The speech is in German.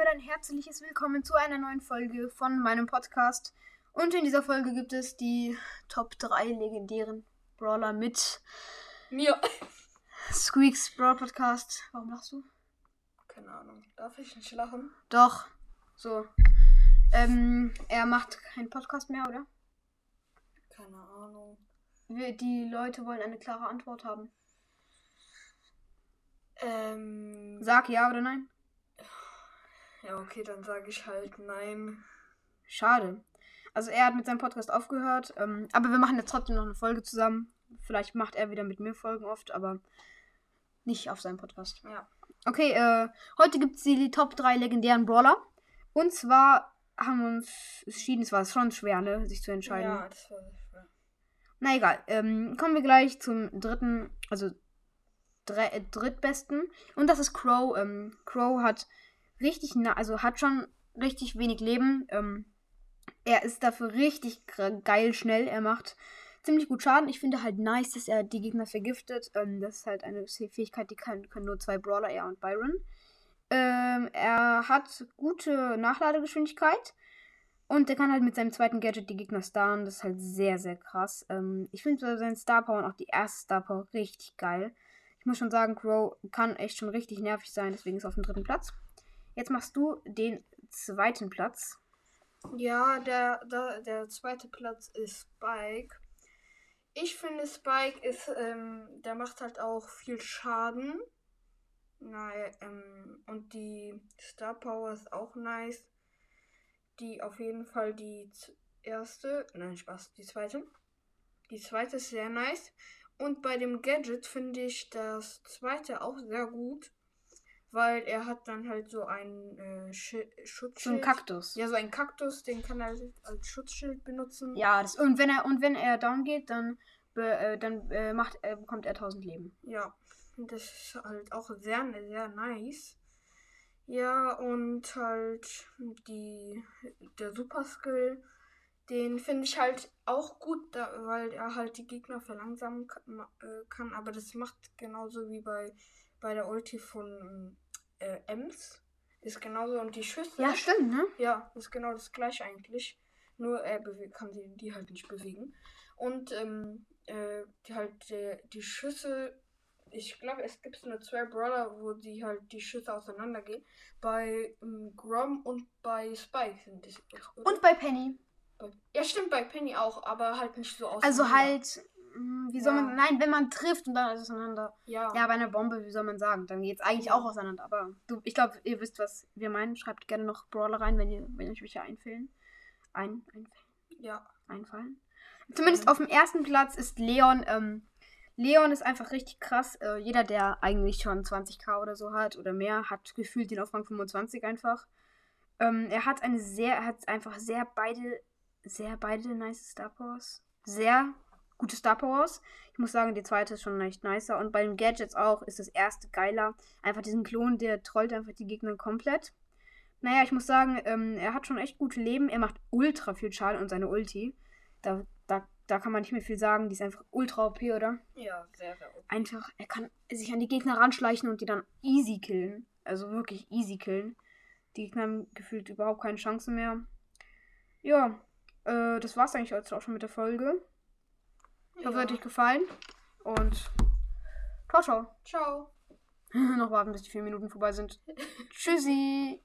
herzliches Willkommen zu einer neuen Folge von meinem Podcast. Und in dieser Folge gibt es die Top 3 legendären Brawler mit Mir. Squeaks Brawl Podcast. Warum lachst du? Keine Ahnung. Darf ich nicht lachen? Doch. So. Ähm, er macht keinen Podcast mehr, oder? Keine Ahnung. Wir, die Leute wollen eine klare Antwort haben. Ähm. Sag ja oder nein. Ja, okay, dann sage ich halt nein. Schade. Also er hat mit seinem Podcast aufgehört. Ähm, aber wir machen jetzt trotzdem noch eine Folge zusammen. Vielleicht macht er wieder mit mir Folgen oft, aber nicht auf seinem Podcast. Ja. Okay, äh, heute gibt es die Top 3 legendären Brawler. Und zwar haben wir uns entschieden, es war schon schwer, ne, sich zu entscheiden. Ja, das war sehr schwer. Na egal. Ähm, kommen wir gleich zum dritten, also äh, drittbesten. Und das ist Crow. Ähm, Crow hat richtig, also hat schon richtig wenig Leben. Ähm, er ist dafür richtig geil schnell. Er macht ziemlich gut Schaden. Ich finde halt nice, dass er die Gegner vergiftet. Ähm, das ist halt eine Fähigkeit, die kann, können nur zwei Brawler, er und Byron. Ähm, er hat gute Nachladegeschwindigkeit. Und der kann halt mit seinem zweiten Gadget die Gegner starren. Das ist halt sehr, sehr krass. Ähm, ich finde seinen Star Power und auch die erste Star Power richtig geil. Ich muss schon sagen, Crow kann echt schon richtig nervig sein. Deswegen ist er auf dem dritten Platz. Jetzt machst du den zweiten Platz. Ja, der, der, der zweite Platz ist Spike. Ich finde, Spike ist, ähm, der macht halt auch viel Schaden. Nein, ähm, und die Star Power ist auch nice. Die auf jeden Fall die erste, nein, Spaß, die zweite. Die zweite ist sehr nice. Und bei dem Gadget finde ich das zweite auch sehr gut. Weil er hat dann halt so ein äh, Schi- Schutzschild. So ein Kaktus. Ja, so ein Kaktus, den kann er als Schutzschild benutzen. Ja, das, und wenn er und wenn er down geht, dann, be, äh, dann äh, macht, äh, bekommt er 1000 Leben. Ja, das ist halt auch sehr, sehr nice. Ja, und halt die, der Super Skill, den finde ich halt auch gut, da, weil er halt die Gegner verlangsamen ka- ma- äh, kann. Aber das macht genauso wie bei, bei der Ulti von äh, Ems. Ist genauso und die Schüsse. Ja, stimmt, ne? Ja, ist genau das gleiche eigentlich. Nur er bewe- kann die, die halt nicht bewegen. Und ähm, äh, die halt äh, die Schüsse, ich glaube, es gibt nur zwei Brawler, wo die halt die Schüsse auseinandergehen. Bei ähm, Grom und bei Spike sind das. oder? Und bei Penny. Ja, stimmt, bei Penny auch, aber halt nicht so auseinander. Also halt, wie soll Ja. man, nein, wenn man trifft und dann auseinander. Ja. Ja, bei einer Bombe, wie soll man sagen? Dann geht es eigentlich auch auseinander. Aber du, ich glaube, ihr wisst, was wir meinen. Schreibt gerne noch Brawler rein, wenn ihr, wenn euch welche einfällen. Ein, ein, ja. einfallen. Zumindest auf dem ersten Platz ist Leon. Ähm, Leon ist einfach richtig krass. Äh, jeder, der eigentlich schon 20k oder so hat oder mehr, hat gefühlt den auf Rang 25 einfach. Ähm, er hat eine sehr, er hat einfach sehr beide, sehr beide nice Star Powers. Sehr gute Star Powers. Ich muss sagen, die zweite ist schon echt nicer. Und bei den Gadgets auch ist das erste geiler. Einfach diesen Klon, der trollt einfach die Gegner komplett. Naja, ich muss sagen, ähm, er hat schon echt gute Leben. Er macht ultra viel Schaden und seine Ulti. Da, da, da kann man nicht mehr viel sagen. Die ist einfach ultra OP, oder? Ja, sehr, sehr gut. Einfach, er kann sich an die Gegner ranschleichen und die dann easy killen. Also wirklich easy killen. Die Gegner haben gefühlt überhaupt keine Chance mehr. Ja, äh, das war's eigentlich auch schon mit der Folge. Ich hoffe, es hat euch gefallen. Und ciao, ciao. Ciao. Noch warten, bis die vier Minuten vorbei sind. Tschüssi.